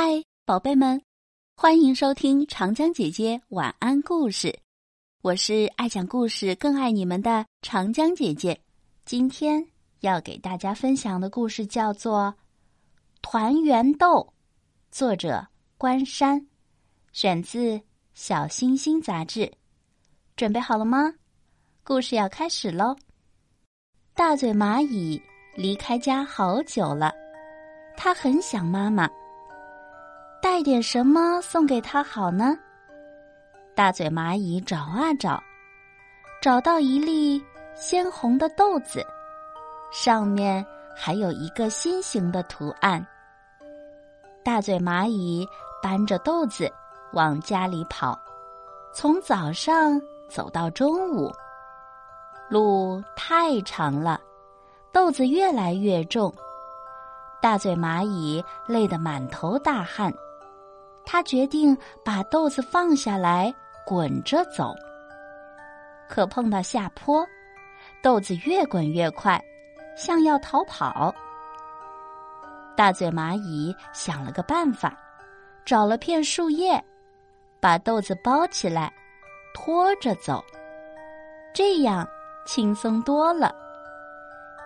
嗨，宝贝们，欢迎收听长江姐姐晚安故事。我是爱讲故事、更爱你们的长江姐姐。今天要给大家分享的故事叫做《团圆豆》，作者关山，选自《小星星》杂志。准备好了吗？故事要开始喽！大嘴蚂蚁离开家好久了，它很想妈妈。带点什么送给他好呢？大嘴蚂蚁找啊找，找到一粒鲜红的豆子，上面还有一个心形的图案。大嘴蚂蚁搬着豆子往家里跑，从早上走到中午，路太长了，豆子越来越重，大嘴蚂蚁累得满头大汗。他决定把豆子放下来，滚着走。可碰到下坡，豆子越滚越快，像要逃跑。大嘴蚂蚁想了个办法，找了片树叶，把豆子包起来，拖着走，这样轻松多了。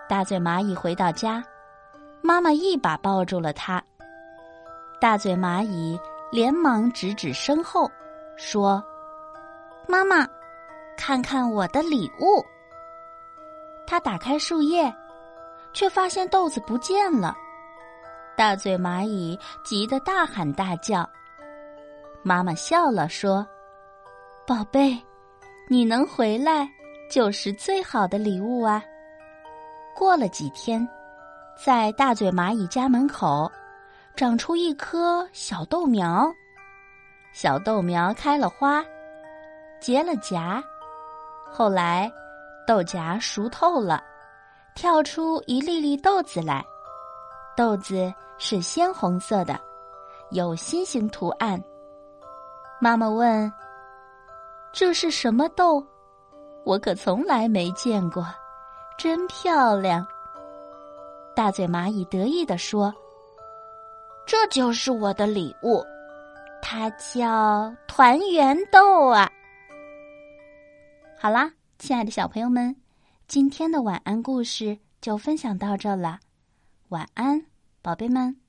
大嘴蚂蚁回到家，妈妈一把抱住了它。大嘴蚂蚁。连忙指指身后，说：“妈妈，看看我的礼物。”他打开树叶，却发现豆子不见了。大嘴蚂蚁急得大喊大叫。妈妈笑了，说：“宝贝，你能回来就是最好的礼物啊。”过了几天，在大嘴蚂蚁家门口。长出一棵小豆苗，小豆苗开了花，结了荚。后来，豆荚熟透了，跳出一粒粒豆子来。豆子是鲜红色的，有心形图案。妈妈问：“这是什么豆？我可从来没见过，真漂亮。”大嘴蚂蚁得意地说。这就是我的礼物，它叫团圆豆啊！好啦，亲爱的小朋友们，今天的晚安故事就分享到这了，晚安，宝贝们。